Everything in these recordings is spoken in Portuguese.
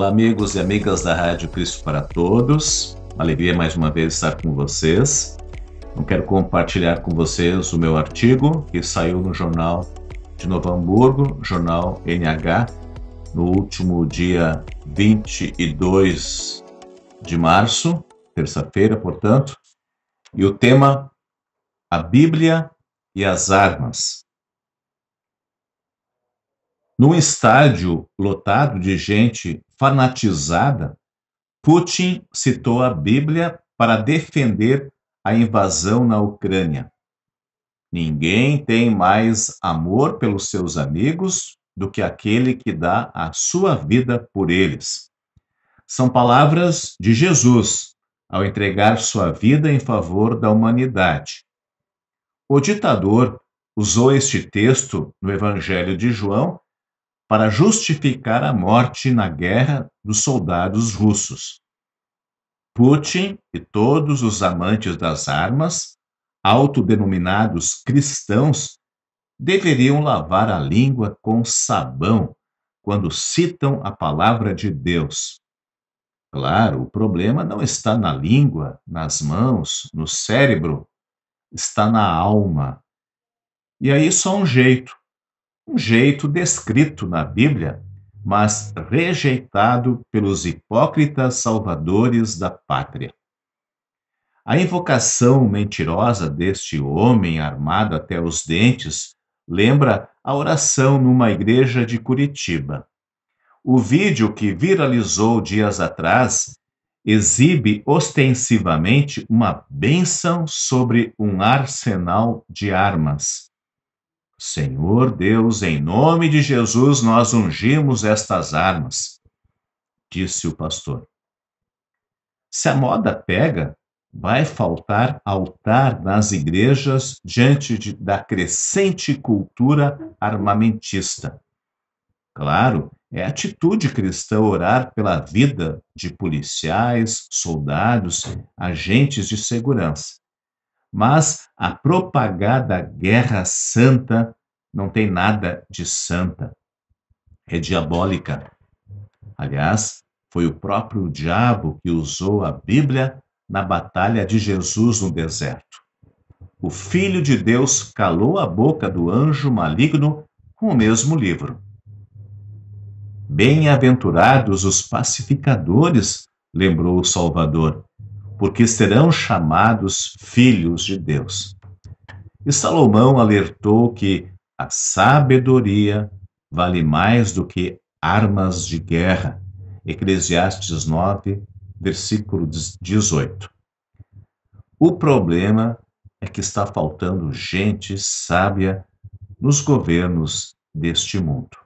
Olá, amigos e amigas da Rádio Cristo para Todos. Alegria mais uma vez estar com vocês. Eu quero compartilhar com vocês o meu artigo que saiu no jornal de Novo Hamburgo, jornal NH, no último dia 22 de março, terça-feira, portanto. E o tema: A Bíblia e as Armas. Num estádio lotado de gente fanatizada, Putin citou a Bíblia para defender a invasão na Ucrânia. Ninguém tem mais amor pelos seus amigos do que aquele que dá a sua vida por eles. São palavras de Jesus ao entregar sua vida em favor da humanidade. O ditador usou este texto no Evangelho de João para justificar a morte na guerra dos soldados russos. Putin e todos os amantes das armas, autodenominados cristãos, deveriam lavar a língua com sabão quando citam a palavra de Deus. Claro, o problema não está na língua, nas mãos, no cérebro, está na alma. E aí só um jeito um jeito descrito na Bíblia, mas rejeitado pelos hipócritas salvadores da pátria. A invocação mentirosa deste homem armado até os dentes lembra a oração numa igreja de Curitiba. O vídeo que viralizou dias atrás exibe ostensivamente uma bênção sobre um arsenal de armas. Senhor Deus, em nome de Jesus, nós ungimos estas armas, disse o pastor. Se a moda pega, vai faltar altar nas igrejas diante de, da crescente cultura armamentista. Claro, é atitude cristã orar pela vida de policiais, soldados, agentes de segurança. Mas a propagada guerra santa não tem nada de santa. É diabólica. Aliás, foi o próprio diabo que usou a Bíblia na batalha de Jesus no deserto. O Filho de Deus calou a boca do anjo maligno com o mesmo livro. Bem-aventurados os pacificadores, lembrou o Salvador, porque serão chamados filhos de Deus. E Salomão alertou que a sabedoria vale mais do que armas de guerra. Eclesiastes 9, versículo 18. O problema é que está faltando gente sábia nos governos deste mundo.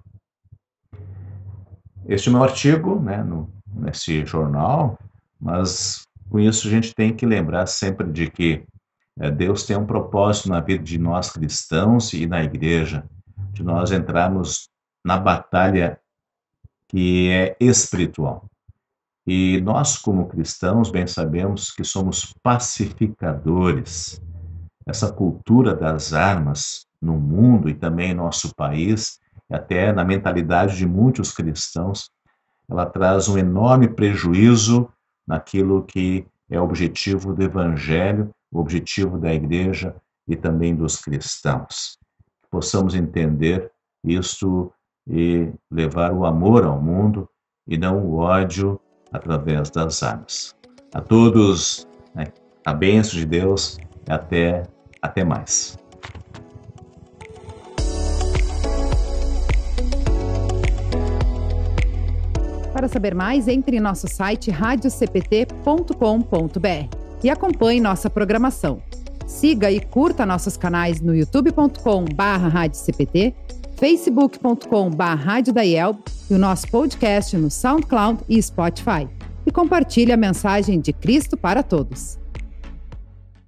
Este é meu artigo, né, no, nesse jornal, mas com isso, a gente tem que lembrar sempre de que Deus tem um propósito na vida de nós cristãos e na igreja, de nós entrarmos na batalha que é espiritual. E nós, como cristãos, bem sabemos que somos pacificadores. Essa cultura das armas no mundo e também em nosso país, até na mentalidade de muitos cristãos, ela traz um enorme prejuízo naquilo que é objetivo do Evangelho, o objetivo da igreja e também dos cristãos. Que possamos entender isto e levar o amor ao mundo e não o ódio através das armas. A todos, né, a bênção de Deus e até, até mais. Para saber mais, entre em nosso site radiocpt.com.br e acompanhe nossa programação. Siga e curta nossos canais no youtube.com.br, facebook.com.br e o nosso podcast no SoundCloud e Spotify. E compartilhe a mensagem de Cristo para todos.